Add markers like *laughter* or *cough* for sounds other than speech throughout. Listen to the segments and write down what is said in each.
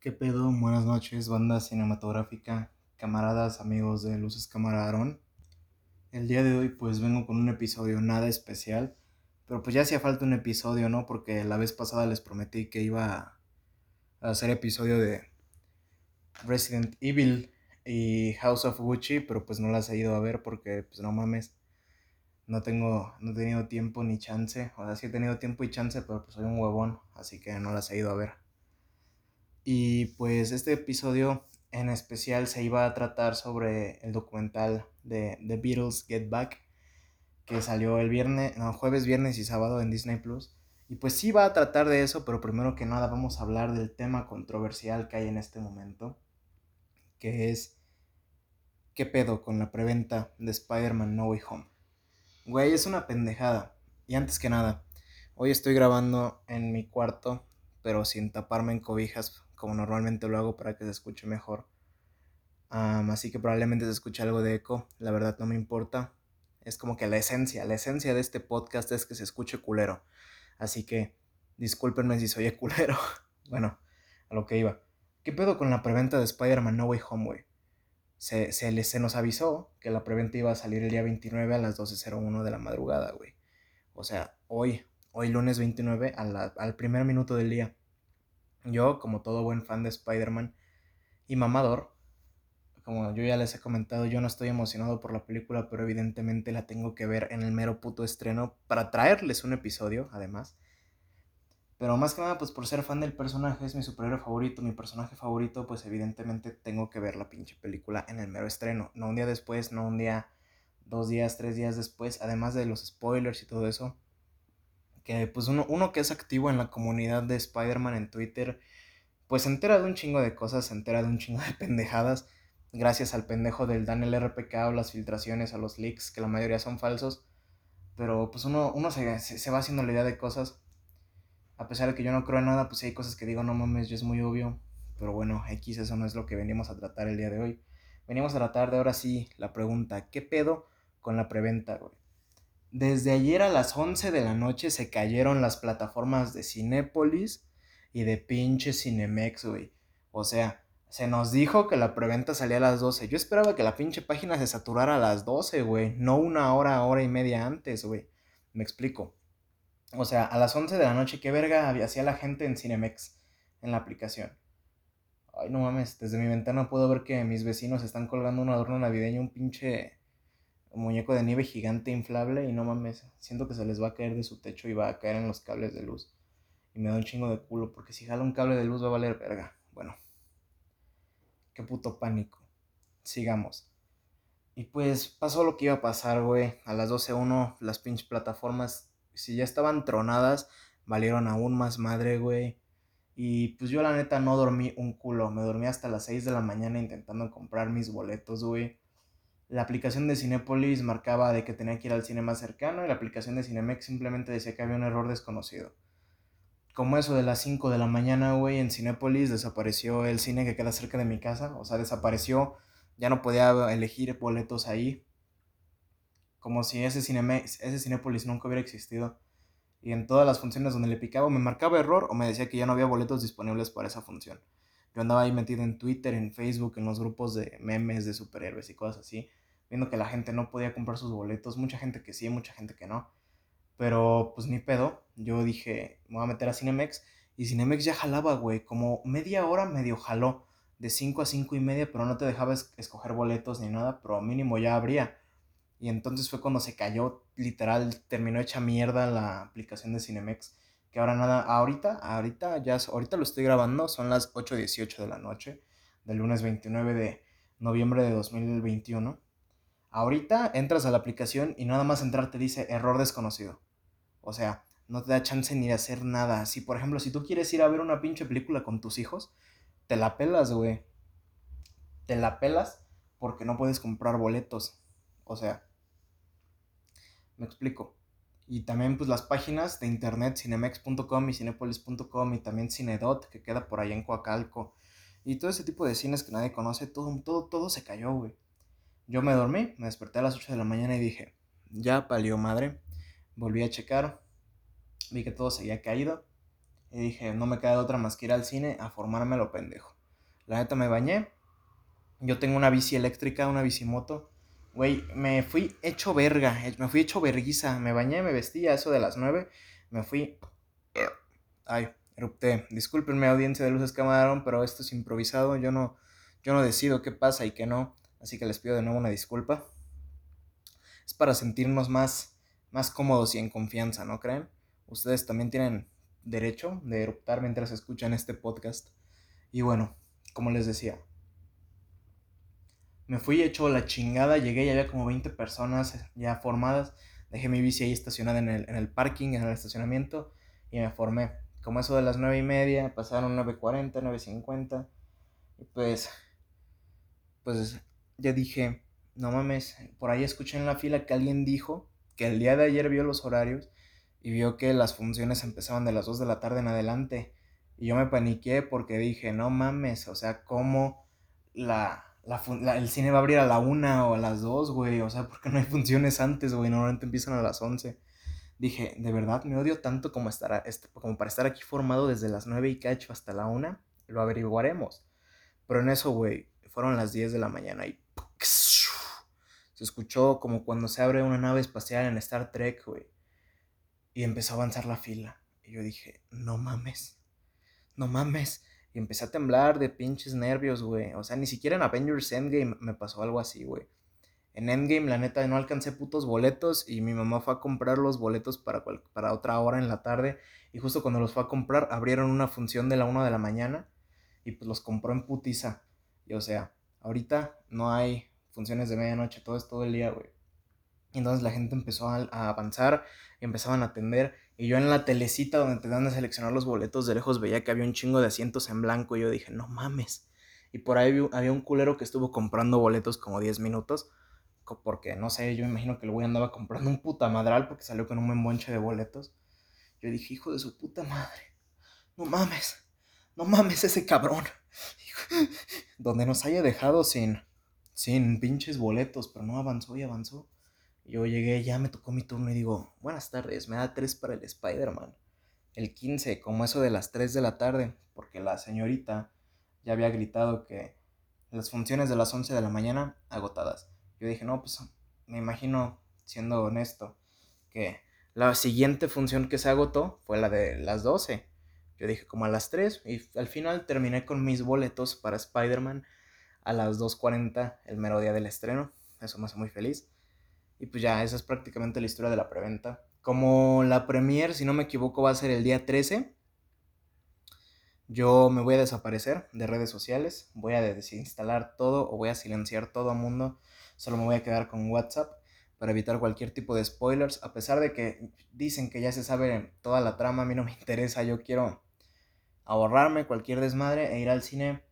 ¿Qué pedo? Buenas noches, banda cinematográfica, camaradas, amigos de Luces Cámara El día de hoy pues vengo con un episodio nada especial, pero pues ya hacía falta un episodio, ¿no? Porque la vez pasada les prometí que iba a hacer episodio de Resident Evil y House of Gucci, pero pues no las he ido a ver porque pues no mames, no tengo, no he tenido tiempo ni chance, o sea, sí he tenido tiempo y chance, pero pues soy un huevón, así que no las he ido a ver. Y pues este episodio en especial se iba a tratar sobre el documental de The Beatles Get Back, que salió el viernes, no, jueves, viernes y sábado en Disney Plus. Y pues sí va a tratar de eso, pero primero que nada vamos a hablar del tema controversial que hay en este momento, que es ¿qué pedo con la preventa de Spider-Man No Way Home? Güey, es una pendejada. Y antes que nada, hoy estoy grabando en mi cuarto, pero sin taparme en cobijas como normalmente lo hago para que se escuche mejor. así que probablemente se escuche algo de eco, la verdad no me importa. Es como que la esencia, la esencia de este podcast es que se escuche culero. Así que discúlpenme si soy *laughs* culero. bueno, a lo que iba. ¿Qué pedo con la preventa de Spider-Man No Way Home, güey? Se, se, se nos avisó que la preventa iba a salir el día 29 a las 12.01 de la madrugada, güey. O sea, hoy, hoy lunes 29 al primer minuto del día. Yo, como todo buen fan de Spider-Man y mamador, como yo ya les he comentado, yo no estoy emocionado por la película, pero evidentemente la tengo que ver en el mero puto estreno para traerles un episodio, además. Pero más que nada, pues por ser fan del personaje, es mi superhéroe favorito, mi personaje favorito, pues evidentemente tengo que ver la pinche película en el mero estreno. No un día después, no un día, dos días, tres días después, además de los spoilers y todo eso que pues uno, uno que es activo en la comunidad de Spider-Man en Twitter, pues se entera de un chingo de cosas, se entera de un chingo de pendejadas, gracias al pendejo del Daniel RPK o las filtraciones, a los leaks, que la mayoría son falsos, pero pues uno, uno se, se, va haciendo la idea de cosas, a pesar de que yo no creo en nada, pues hay cosas que digo, no mames, yo es muy obvio, pero bueno, X, eso no es lo que venimos a tratar el día de hoy. Venimos a tratar de ahora sí la pregunta, ¿qué pedo con la preventa, güey? Desde ayer a las 11 de la noche se cayeron las plataformas de Cinépolis y de pinche Cinemex, güey. O sea, se nos dijo que la preventa salía a las 12. Yo esperaba que la pinche página se saturara a las 12, güey. No una hora, hora y media antes, güey. Me explico. O sea, a las 11 de la noche, ¿qué verga hacía la gente en Cinemex? En la aplicación. Ay, no mames, desde mi ventana puedo ver que mis vecinos están colgando un adorno navideño, un pinche muñeco de nieve gigante inflable y no mames, siento que se les va a caer de su techo y va a caer en los cables de luz. Y me da un chingo de culo porque si jala un cable de luz va a valer verga. Bueno, qué puto pánico. Sigamos. Y pues pasó lo que iba a pasar, güey. A las 12.1 las pinches plataformas, si ya estaban tronadas, valieron aún más madre, güey. Y pues yo la neta no dormí un culo. Me dormí hasta las 6 de la mañana intentando comprar mis boletos, güey la aplicación de Cinepolis marcaba de que tenía que ir al cine más cercano y la aplicación de Cinemex simplemente decía que había un error desconocido. Como eso de las 5 de la mañana, güey, en Cinepolis desapareció el cine que queda cerca de mi casa, o sea, desapareció, ya no podía elegir boletos ahí. Como si ese, Cinemex, ese Cinepolis nunca hubiera existido. Y en todas las funciones donde le picaba me marcaba error o me decía que ya no había boletos disponibles para esa función. Yo andaba ahí metido en Twitter, en Facebook, en los grupos de memes de superhéroes y cosas así viendo que la gente no podía comprar sus boletos, mucha gente que sí, mucha gente que no. Pero pues ni pedo, yo dije, me voy a meter a Cinemex y Cinemex ya jalaba, güey, como media hora medio jaló, de 5 a 5 y media, pero no te dejaba escoger boletos ni nada, pero mínimo ya habría. Y entonces fue cuando se cayó, literal, terminó hecha mierda la aplicación de Cinemex. Que ahora nada, ahorita, ahorita, ya, ahorita lo estoy grabando, son las 8.18 de la noche, del lunes 29 de noviembre de 2021. Ahorita entras a la aplicación y nada más entrar te dice error desconocido. O sea, no te da chance ni de hacer nada. Si, por ejemplo, si tú quieres ir a ver una pinche película con tus hijos, te la pelas, güey. Te la pelas porque no puedes comprar boletos. O sea, me explico. Y también pues las páginas de internet, cinemex.com y cinepolis.com y también Cinedot, que queda por allá en Coacalco. Y todo ese tipo de cines que nadie conoce, todo, todo, todo se cayó, güey. Yo me dormí, me desperté a las 8 de la mañana y dije, ya palió madre. Volví a checar, vi que todo se había caído. Y dije, no me queda otra más que ir al cine a formarme lo pendejo. La neta me bañé. Yo tengo una bici eléctrica, una bicimoto. Güey, me fui hecho verga, me fui hecho verguiza. Me bañé, me vestí a eso de las 9. Me fui. Ay, erupté. Discúlpenme, audiencia de Luces Camarón, pero esto es improvisado. Yo no, yo no decido qué pasa y qué no. Así que les pido de nuevo una disculpa. Es para sentirnos más, más cómodos y en confianza, ¿no creen? Ustedes también tienen derecho de eruptar mientras escuchan este podcast. Y bueno, como les decía, me fui hecho la chingada, llegué y había como 20 personas ya formadas. Dejé mi bici ahí estacionada en el, en el parking, en el estacionamiento, y me formé. Como eso de las 9 y media, pasaron 9.40, 9.50, y pues, pues ya dije, no mames, por ahí escuché en la fila que alguien dijo que el día de ayer vio los horarios y vio que las funciones empezaban de las 2 de la tarde en adelante. Y yo me paniqué porque dije, no mames, o sea, ¿cómo la, el cine va a abrir a la 1 o a las 2, güey? O sea, porque no hay funciones antes, güey? Normalmente empiezan a las 11. Dije, de verdad, me odio tanto como, estar, como para estar aquí formado desde las 9 y cacho hasta la 1. Lo averiguaremos. Pero en eso, güey, fueron las 10 de la mañana y se escuchó como cuando se abre una nave espacial en Star Trek, güey. Y empezó a avanzar la fila. Y yo dije, no mames, no mames. Y empecé a temblar de pinches nervios, güey. O sea, ni siquiera en Avengers Endgame me pasó algo así, güey. En Endgame, la neta, no alcancé putos boletos y mi mamá fue a comprar los boletos para, para otra hora en la tarde. Y justo cuando los fue a comprar, abrieron una función de la 1 de la mañana y pues los compró en putiza. Y o sea, ahorita no hay funciones de medianoche, todo es todo el día, güey. Y entonces la gente empezó a, avanzar y empezaban a atender. Y yo en la telecita donde te dan a seleccionar los boletos de lejos veía que había un chingo de asientos en blanco. Y yo dije, no mames. Y por ahí había un culero que estuvo comprando boletos como 10 minutos. Porque, no sé, yo me imagino que el güey andaba comprando un puta madral porque salió con un buen bonche de boletos. Yo dije, hijo de su puta madre. No mames. No mames ese cabrón. *laughs* Donde nos haya dejado sin, sin pinches boletos, pero no avanzó y avanzó. Yo llegué, ya me tocó mi turno y digo, buenas tardes, me da tres para el Spider-Man. El 15, como eso de las 3 de la tarde, porque la señorita ya había gritado que las funciones de las 11 de la mañana agotadas. Yo dije, no, pues me imagino, siendo honesto, que la siguiente función que se agotó fue la de las 12. Yo dije como a las 3 y al final terminé con mis boletos para Spider-Man a las 2.40 el mero día del estreno. Eso me hace muy feliz. Y pues ya, esa es prácticamente la historia de la preventa. Como la premier, si no me equivoco, va a ser el día 13. Yo me voy a desaparecer de redes sociales, voy a desinstalar todo o voy a silenciar todo mundo. Solo me voy a quedar con WhatsApp para evitar cualquier tipo de spoilers. A pesar de que dicen que ya se sabe toda la trama, a mí no me *laughs* interesa. Yo quiero ahorrarme cualquier desmadre e ir al cine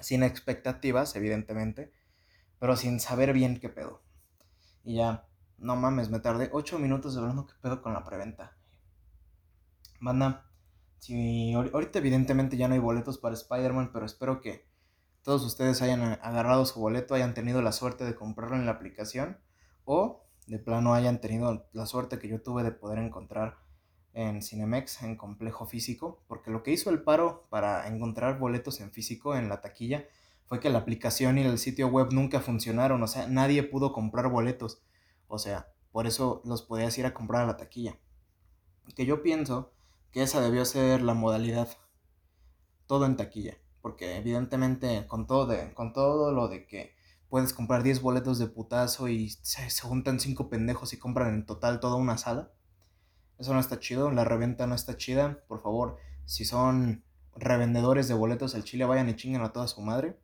sin expectativas, evidentemente, pero sin saber bien qué pedo. Y ya, no mames, me tardé 8 minutos hablando qué pedo con la preventa. Banda, si ahorita evidentemente ya no hay boletos para Spider-Man, pero espero que todos ustedes hayan agarrado su boleto, hayan tenido la suerte de comprarlo en la aplicación o de plano hayan tenido la suerte que yo tuve de poder encontrar en Cinemex en complejo físico, porque lo que hizo el paro para encontrar boletos en físico en la taquilla fue que la aplicación y el sitio web nunca funcionaron, o sea, nadie pudo comprar boletos, o sea, por eso los podías ir a comprar a la taquilla. Que yo pienso que esa debió ser la modalidad, todo en taquilla, porque evidentemente con todo, con todo lo de que puedes comprar 10 boletos de putazo y se, se juntan 5 pendejos y compran en total toda una sala, eso no está chido, la reventa no está chida, por favor, si son revendedores de boletos al chile, vayan y chinguen a toda su madre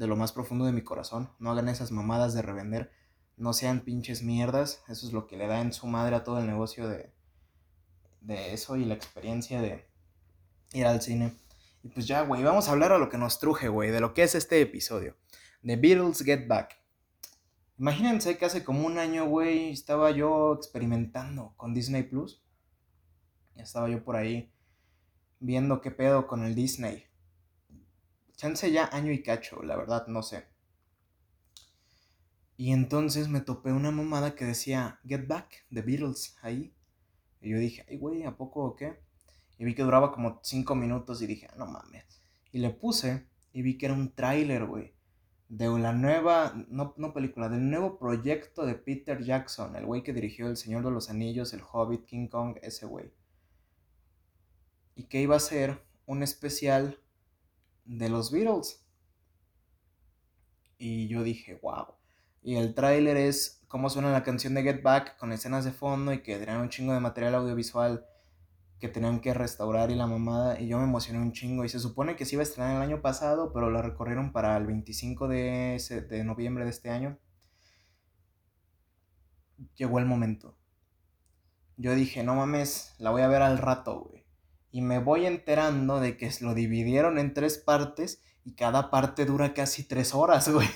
de lo más profundo de mi corazón. No hagan esas mamadas de revender. No sean pinches mierdas. Eso es lo que le da en su madre a todo el negocio de, de eso y la experiencia de ir al cine. Y pues ya, güey, vamos a hablar a lo que nos truje, güey, de lo que es este episodio. The Beatles Get Back. Imagínense que hace como un año, güey, estaba yo experimentando con Disney Plus. Estaba yo por ahí viendo qué pedo con el Disney. Chance ya año y cacho, la verdad, no sé. Y entonces me topé una mamada que decía Get Back, The Beatles, ahí. Y yo dije, ay, güey, ¿a poco o qué? y vi que duraba como 5 minutos y dije, ah, no mames. Y le puse y vi que era un tráiler, güey. De la nueva, no, no película, del nuevo proyecto de Peter Jackson, el güey que dirigió El Señor de los Anillos, El Hobbit, King Kong, ese güey. Y que iba a ser un especial de los Beatles. Y yo dije, wow. Y el tráiler es cómo suena la canción de Get Back con escenas de fondo y que tenían un chingo de material audiovisual que tenían que restaurar y la mamada. Y yo me emocioné un chingo. Y se supone que se iba a estrenar el año pasado, pero lo recorrieron para el 25 de, de noviembre de este año. Llegó el momento. Yo dije, no mames, la voy a ver al rato, güey. Y me voy enterando de que lo dividieron en tres partes y cada parte dura casi tres horas, *laughs* güey.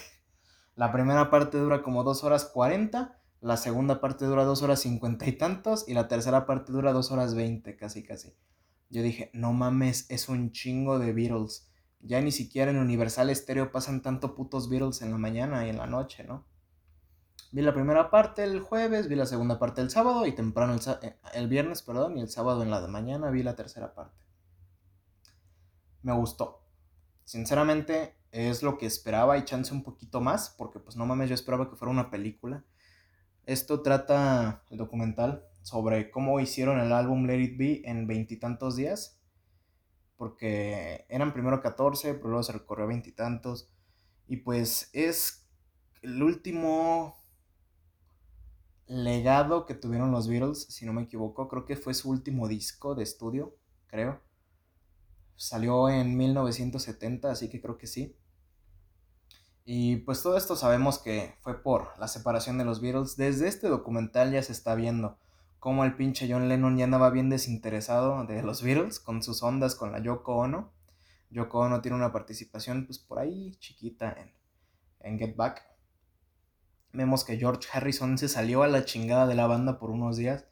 La primera parte dura como dos horas cuarenta, la segunda parte dura dos horas cincuenta y tantos y la tercera parte dura dos horas veinte, casi casi. Yo dije, no mames, es un chingo de Beatles. Ya ni siquiera en Universal Stereo pasan tanto putos Beatles en la mañana y en la noche, ¿no? Vi la primera parte el jueves, vi la segunda parte el sábado y temprano el, eh, el viernes, perdón, y el sábado en la de mañana vi la tercera parte. Me gustó. Sinceramente, es lo que esperaba y chance un poquito más, porque pues no mames, yo esperaba que fuera una película. Esto trata el documental sobre cómo hicieron el álbum Let It Be en veintitantos días, porque eran primero 14, pero luego se recorrió veintitantos, y, y pues es el último legado que tuvieron los Beatles, si no me equivoco, creo que fue su último disco de estudio, creo. Salió en 1970, así que creo que sí. Y pues todo esto sabemos que fue por la separación de los Beatles. Desde este documental ya se está viendo cómo el pinche John Lennon ya andaba bien desinteresado de los Beatles con sus ondas con la Yoko Ono. Yoko Ono tiene una participación pues por ahí chiquita en, en Get Back. Vemos que George Harrison se salió a la chingada de la banda por unos días.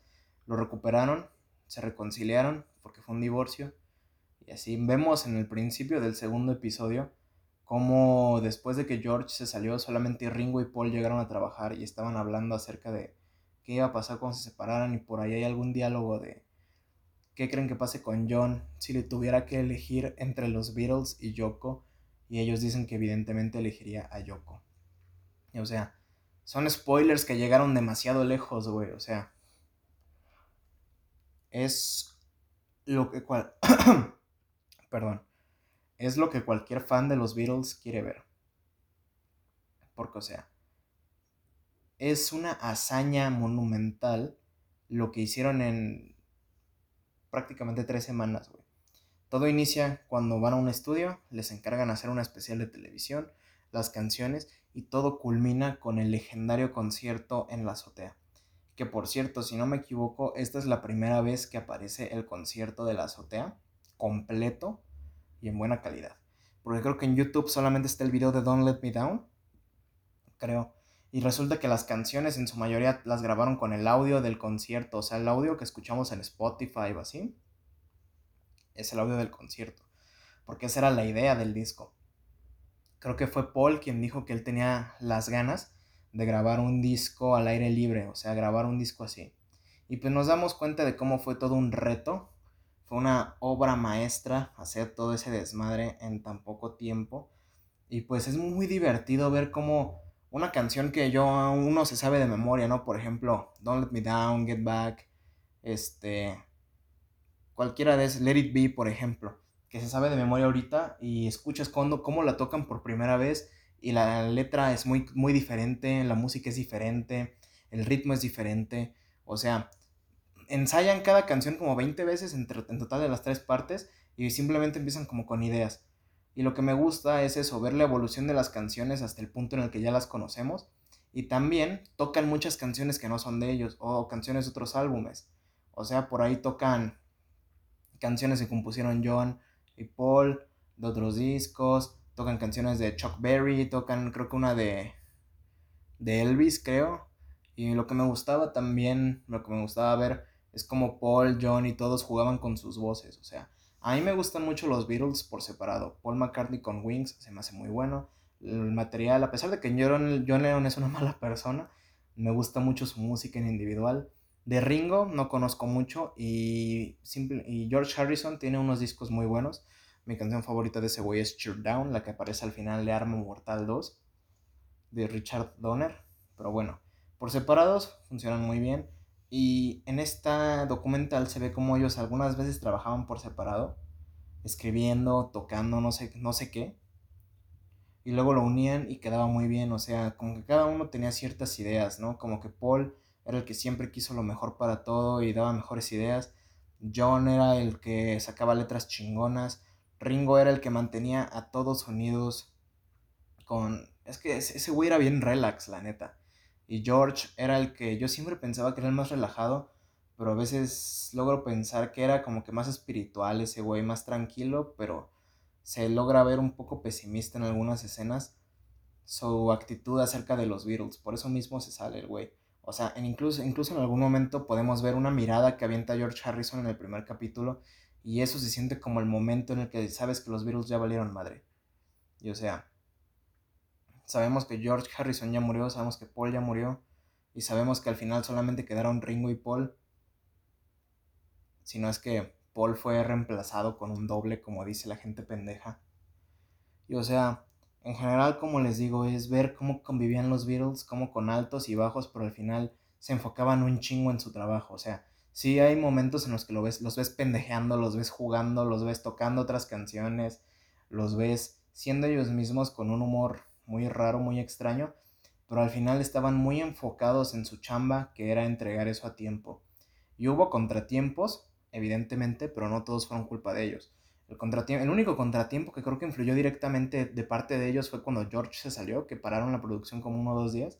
Lo recuperaron, se reconciliaron porque fue un divorcio y así vemos en el principio del segundo episodio cómo después de que George se salió, solamente Ringo y Paul llegaron a trabajar y estaban hablando acerca de qué iba a pasar cuando se separaran y por ahí hay algún diálogo de qué creen que pase con John si le tuviera que elegir entre los Beatles y Yoko y ellos dicen que evidentemente elegiría a Yoko. o sea, son spoilers que llegaron demasiado lejos, güey, o sea, es lo que cual *clears throat* perdón, es lo que cualquier fan de los Beatles quiere ver. Porque, o sea, es una hazaña monumental lo que hicieron en prácticamente tres semanas, güey. Todo inicia cuando van a un estudio, les encargan hacer una especial de televisión, las canciones y todo culmina con el legendario concierto en la azotea. Que por cierto, si no me equivoco, esta es la primera vez que aparece el concierto de la azotea completo y en buena calidad. Porque creo que en YouTube solamente está el video de Don't Let Me Down, creo. Y resulta que las canciones en su mayoría las grabaron con el audio del concierto, o sea, el audio que escuchamos en Spotify o así, es el audio del concierto. Porque esa era la idea del disco. Creo que fue Paul quien dijo que él tenía las ganas de grabar un disco al aire libre, o sea, grabar un disco así. Y pues nos damos cuenta de cómo fue todo un reto una obra maestra hacer todo ese desmadre en tan poco tiempo. Y pues es muy divertido ver cómo una canción que yo uno se sabe de memoria, ¿no? Por ejemplo, Don't Let Me Down, Get Back, este cualquiera de esas, Let It Be, por ejemplo, que se sabe de memoria ahorita y escuchas cuando, cómo la tocan por primera vez y la letra es muy, muy diferente, la música es diferente, el ritmo es diferente, o sea, ensayan cada canción como 20 veces en, total de las tres partes y simplemente empiezan como con ideas. Y lo que me gusta es eso, ver la evolución de las canciones hasta el punto en el que ya las conocemos. Y también tocan muchas canciones que no son de ellos o canciones de otros álbumes. O sea, por ahí tocan canciones que compusieron John y Paul de otros discos, tocan canciones de Chuck Berry, tocan creo que una de de Elvis, creo. Y lo que me gustaba también, lo que me gustaba ver es como Paul, John y todos jugaban con sus voces. O sea, a mí me gustan mucho los Beatles por separado. Paul McCartney con Wings se me hace muy bueno. El material, a pesar de que John, John Lennon es una *laughs* mala persona, me gusta mucho su música en individual. De Ringo no conozco mucho y, y George Harrison tiene unos discos muy buenos. Mi canción favorita de ese es Cheer Down, la que aparece al final de Arma Mortal 2 de Richard Donner. Pero bueno, por separados funcionan muy bien. Y en esta documental se ve como ellos algunas veces trabajaban por separado, escribiendo, tocando, no sé, no sé qué. Y luego lo unían y quedaba muy bien. O sea, como que cada uno tenía ciertas ideas, ¿no? Como que Paul era el que siempre quiso lo mejor para todo y daba mejores ideas. John era el que sacaba letras chingonas. Ringo era el que mantenía a todos unidos con... Es que ese güey era bien relax, la neta. Y George era el que yo siempre pensaba que era el más relajado, pero a veces logro pensar que era como que más espiritual ese güey, más tranquilo, pero se logra ver un poco pesimista en algunas escenas su actitud acerca de los Beatles. Por eso mismo se sale el güey. O sea, en incluso, incluso en algún momento podemos ver una mirada que avienta George Harrison en el primer capítulo y eso se siente como el momento en el que sabes que los Beatles ya valieron madre. Y o sea, sabemos que George Harrison ya murió, sabemos que Paul ya murió y sabemos que al final solamente quedaron Ringo y Paul. Si no es que Paul fue reemplazado con un doble, como dice la gente pendeja. Y o sea, en general, como les digo, es ver cómo convivían los Beatles, cómo con altos y bajos, pero al final se enfocaban un chingo en su trabajo. O sea, sí hay momentos en los que lo ves, los ves pendejeando, los ves jugando, los ves tocando otras canciones, los ves siendo ellos mismos con un humor muy raro, muy extraño, pero al final estaban muy enfocados en su chamba, que era entregar eso a tiempo. Y hubo contratiempos, evidentemente, pero no todos fueron culpa de ellos. El, el único contratiempo que creo que influyó directamente de parte de ellos fue cuando George se salió, que pararon la producción como uno o dos días.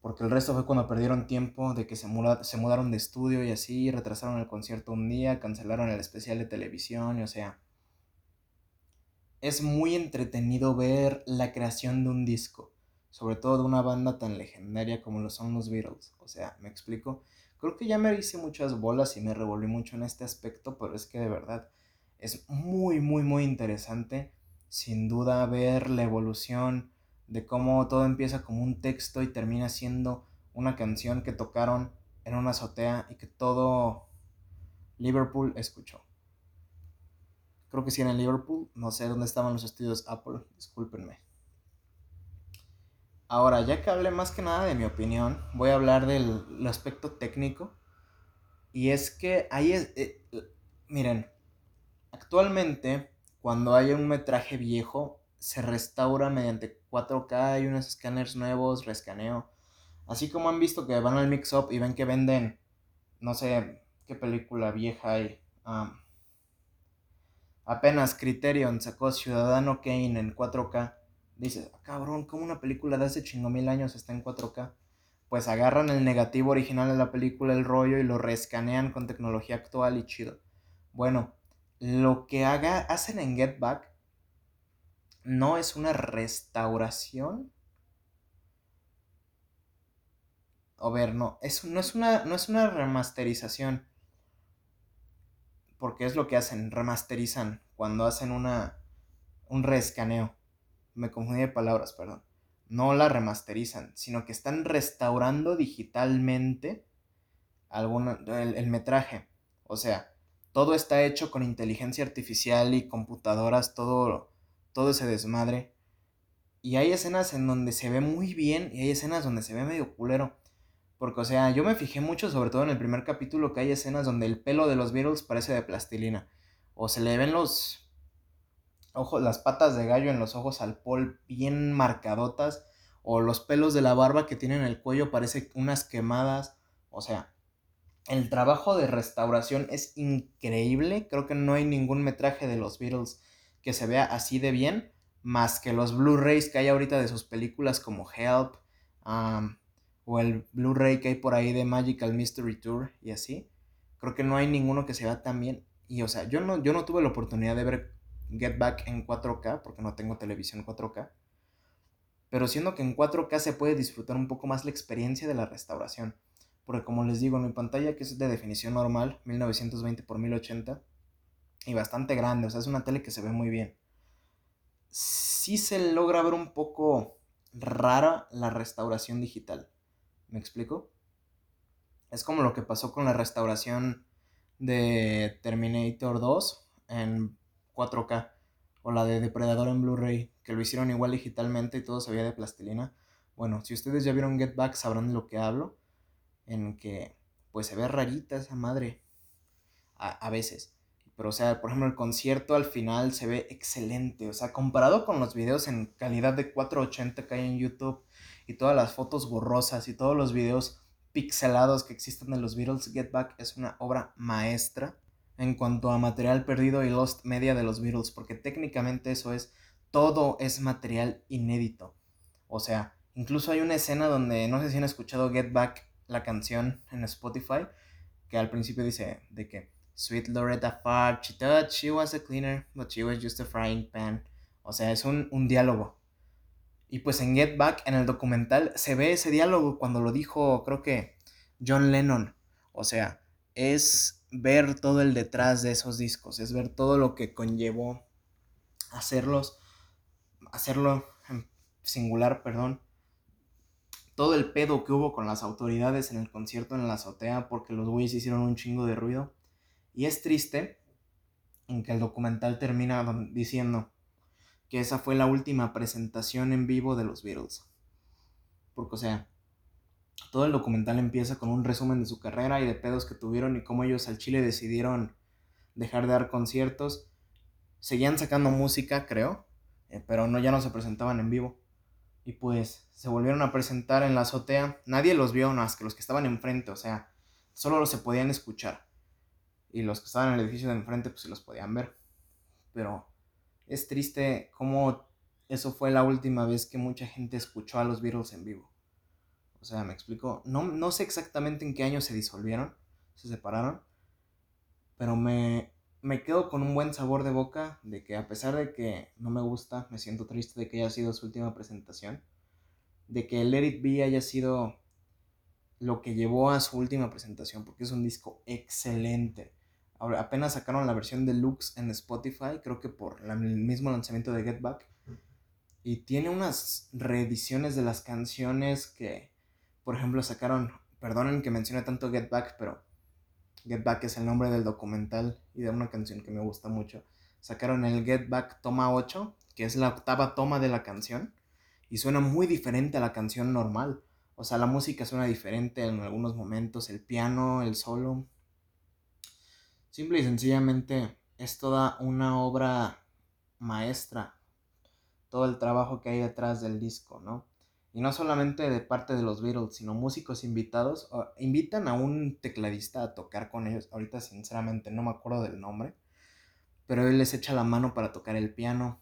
Porque el resto fue cuando perdieron tiempo de que se, se mudaron de estudio y así, retrasaron el concierto un día, cancelaron el especial de televisión y o sea. Es muy entretenido ver la creación de un disco, sobre todo de una banda tan legendaria como lo son los Beatles. O sea, ¿me explico? Creo que ya me hice muchas bolas y me revolví mucho en este aspecto, pero es que de verdad es muy, muy, muy interesante, sin duda, ver la evolución de cómo todo empieza como un texto y termina siendo una canción que tocaron en una azotea y que todo Liverpool escuchó. Creo que sí en Liverpool, no sé dónde estaban los estudios Apple, discúlpenme. Ahora, ya que hablé más que nada de mi opinión, voy a hablar del aspecto técnico. Y es que ahí es... Eh, miren, Actualmente, cuando hay un metraje viejo, se restaura mediante 4K, hay unos escáneres nuevos, rescaneo. Así como han visto que van al mix-up y ven que venden, no sé qué película vieja hay. Apenas Criterion sacó Ciudadano Kane en 4K. Dices, ah, cabrón, ¿cómo una película de hace chingo mil años está en 4K? Pues agarran el negativo original de la película, el rollo, y lo rescanean con tecnología actual y chido. Bueno, lo que haga, hacen en Get Back no es una restauración. A ver, no, es, no, es una, no es una remasterización. Porque es lo que hacen, remasterizan cuando hacen una, un reescaneo. Me confundí de palabras, perdón. No la remasterizan, sino que están restaurando digitalmente alguna, el metraje. O sea, todo está hecho con inteligencia artificial y computadoras, todo, todo ese desmadre. Y hay escenas en donde se ve muy bien y hay escenas donde se ve medio culero. Porque, o sea, yo me fijé mucho, sobre todo en el primer capítulo, que hay escenas donde el pelo de los Beatles parece de plastilina. O se le ven los ojos, las patas de gallo en los ojos al Paul bien marcadotas. O los pelos de la barba que tienen el cuello parece unas quemadas. O sea, el trabajo de restauración es increíble. Creo que no hay ningún metraje de los Beatles que se vea así de bien, más que los Blu-rays que hay ahorita de sus películas como Help, o el Blu-ray que hay por ahí de Magical Mystery Tour y así. Creo que no hay ninguno que se vea tan bien. Y o sea, yo no, yo no tuve la oportunidad de ver Get Back en 4K, porque no tengo televisión 4K. Pero siendo que en 4K se puede disfrutar un poco más la experiencia de la restauración porque como les digo, en mi pantalla que es de definición normal, 1920 x 1080, y bastante grande, o sea, es una tele que se ve muy bien. Sí se logra ver un poco rara la restauración digital. ¿Me explico? Es como lo que pasó con la restauración de Terminator 2 en 4K o la de Depredador en Blu-ray, que lo hicieron igual digitalmente y todo se veía de plastilina. Bueno, si ustedes ya vieron Get Back sabrán de lo que hablo, en que pues se ve rarita esa madre a, a veces. Pero, o sea, por ejemplo, el concierto al final se ve excelente. O sea, comparado con los videos en calidad de 480 que hay en YouTube y todas las fotos borrosas y todos los videos pixelados que existen de los Beatles, Get Back es una obra maestra en cuanto a material perdido y lost media de los Beatles, porque técnicamente eso es, todo es material inédito. O sea, incluso hay una escena donde, no sé si han escuchado Get Back, la canción en Spotify, que al principio dice de que Sweet Loretta Fart, she thought she was a cleaner, but she was just a frying pan. O sea, es un, un diálogo. Y pues en Get Back, en el documental, se ve ese diálogo cuando lo dijo, creo que John Lennon. O sea, es ver todo el detrás de esos discos, es ver todo lo que conllevó hacerlos, hacerlo en singular, perdón. Todo el pedo que hubo con las autoridades en el concierto en la azotea porque los güeyes hicieron un chingo de ruido. Y es triste en que el documental termina diciendo que esa fue la última presentación en vivo de los Beatles. Porque, o sea, todo el documental empieza con un resumen de su carrera y de pedos que tuvieron y cómo ellos al Chile decidieron dejar de dar conciertos. Seguían sacando música, creo, eh, pero no, ya no se presentaban en vivo. Y pues se volvieron a presentar en la azotea. Nadie los vio, más que los que estaban enfrente, o sea, solo se podían escuchar. Y los que estaban en el edificio de enfrente, pues sí los podían ver. Pero es triste cómo eso fue la última vez que mucha gente escuchó a los Beatles en vivo. O sea, me explico. No, no sé exactamente en qué año se disolvieron, se separaron. Pero me, me quedo con un buen sabor de boca de que a pesar de que no me gusta, me siento triste de que haya sido su última presentación. De que Let It Be haya sido lo que llevó a su última presentación, porque es un disco excelente apenas sacaron la versión deluxe en Spotify, creo que por el mismo lanzamiento de Get Back. Y tiene unas reediciones de las canciones que, por ejemplo, sacaron, perdonen que mencione tanto Get Back, pero Get Back es el nombre del documental y de una canción que me gusta mucho. Sacaron el Get Back Toma 8, que es la octava toma de la canción, y suena muy diferente a la canción normal. O sea, la música suena diferente en algunos momentos, el piano, el solo, Simple y sencillamente es toda una obra maestra, todo el trabajo que hay detrás del disco, ¿no? Y no solamente de parte de los Beatles, sino músicos invitados. Invitan a un tecladista a tocar con ellos. Ahorita sinceramente no me acuerdo del nombre. Pero él les echa la mano para tocar el piano.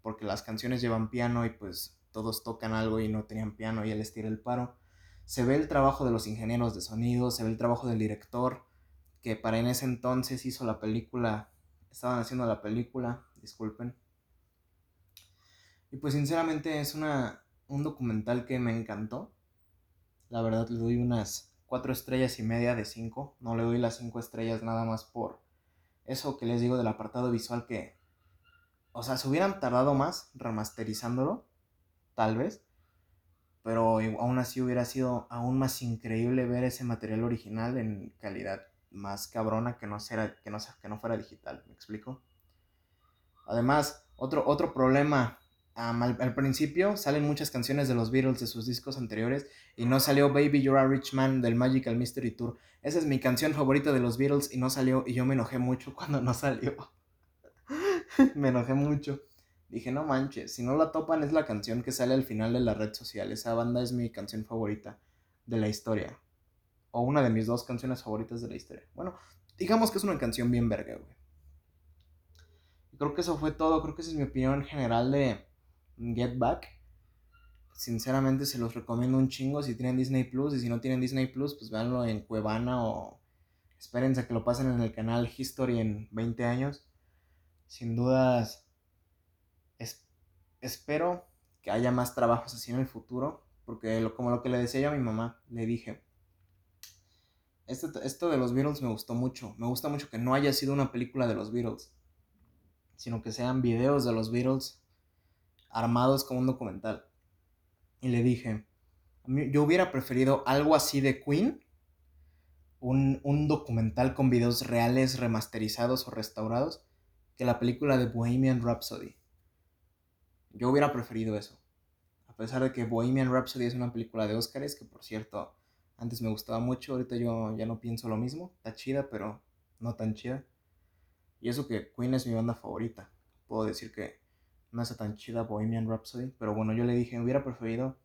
Porque las canciones llevan piano y pues todos tocan algo y no tenían piano y él les tira el paro. Se ve el trabajo de los ingenieros de sonido, se ve el trabajo del director que para en ese entonces hizo la película, estaban haciendo la película, disculpen. Y pues sinceramente es una, un documental que me encantó. La verdad le doy unas cuatro estrellas y media de cinco. No le doy las cinco estrellas nada más por eso que les digo del apartado visual que... O sea, se hubieran tardado más remasterizándolo, tal vez. Pero aún así hubiera sido aún más increíble ver ese material original en calidad más cabrona que no, será, que no, que no fuera digital, ¿me explico? Además, otro, otro problema, al, principio salen muchas canciones de los Beatles de sus discos anteriores y no salió Baby You're a Rich Man del Magical Mystery Tour. Esa es mi canción favorita de los Beatles y no salió y yo me enojé mucho *laughs* cuando no salió. *laughs* me enojé mucho. Dije, no manches, si no la topan es la canción que sale al final de la red social. Esa banda es mi canción favorita de la historia o una de mis dos canciones favoritas de la historia. Bueno, digamos que es una canción bien verga, güey. Creo que eso fue todo, creo que esa es mi opinión general de Get Back. Sinceramente se los recomiendo un chingo si tienen Disney Plus y si no tienen Disney Plus, pues véanlo en Cuevana o espérense a que lo pasen en el canal History en 20 años. Sin dudas, espero que haya más trabajos así en el futuro, porque como lo que le decía yo a mi mamá, le dije, este, esto de los Beatles me gustó mucho. Me gusta mucho que no haya sido una película de los Beatles, sino que sean videos de los Beatles armados como un documental. Y le dije, yo hubiera preferido algo así de Queen un, un documental con videos reales remasterizados o restaurados que la película de Bohemian Rhapsody. Yo hubiera preferido eso. A pesar de que Bohemian Rhapsody es una película de Oscars, que por cierto, antes me gustaba mucho, ahorita yo ya no pienso lo mismo. Está chida, pero no tan chida. Y eso que Queen es mi banda favorita. Puedo decir que no es tan chida Bohemian Rhapsody, pero bueno, yo le dije, hubiera preferido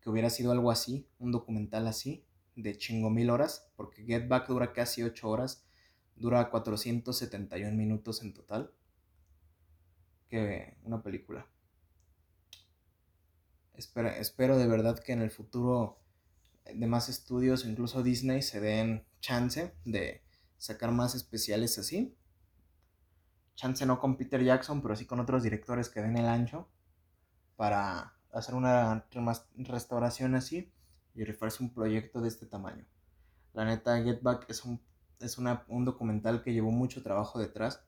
que hubiera sido algo así, un documental así, de chingo mil horas, porque Get Back dura casi 8 horas, dura 471 minutos en total, que una película. Espero, espero de verdad que en el futuro de más estudios, incluso Disney, se den chance de sacar más especiales así. Chance no con Peter Jackson, pero sí con otros directores que den el ancho para hacer una restauración así y rifarse un proyecto de este tamaño. La neta, Get Back es, un, es un documental que llevó mucho trabajo detrás,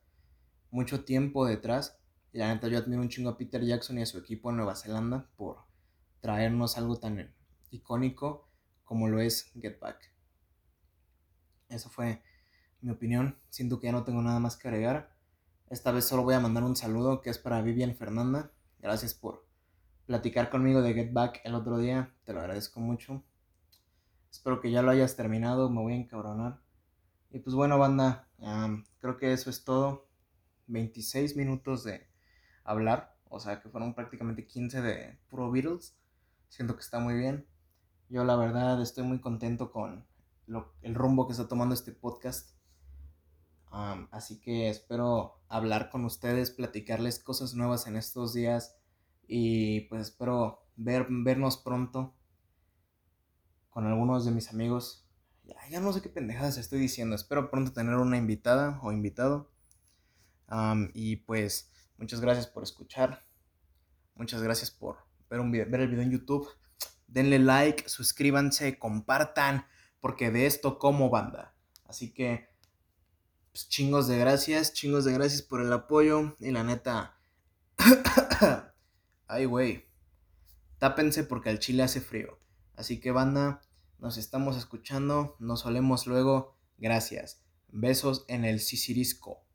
mucho tiempo detrás. Y la neta, yo admiro un chingo a Peter Jackson y a su equipo en Nueva Zelanda por traernos algo tan icónico como lo es Get Back. Eso fue mi opinión. Siento que ya no tengo nada más que agregar. Esta vez solo voy a mandar un saludo que es para Vivian Fernanda. Gracias por platicar conmigo de Get Back el otro día. Te lo agradezco mucho. Espero que ya lo hayas terminado. Me voy a encabronar. Y pues bueno, banda, creo que eso es todo. 26 minutos de hablar. O sea que fueron prácticamente 15 de puro Beatles. Siento que está muy bien. Yo la verdad estoy muy contento con el rumbo que está tomando este podcast. así que espero hablar con ustedes, platicarles cosas nuevas en estos días y pues espero ver, vernos pronto con algunos de mis amigos. Ya, no sé qué pendejadas estoy diciendo. Espero pronto tener una invitada o invitado. y pues muchas gracias por escuchar. Muchas gracias por ver, un ver el video en YouTube. Denle like, suscríbanse, compartan, porque de esto como banda. Así que, pues, chingos de gracias, chingos de gracias por el apoyo. Y la neta, *coughs* ay, güey, tápense porque al chile hace frío. Así que, banda, nos estamos escuchando, nos solemos luego. Gracias. Besos en el sisirisco.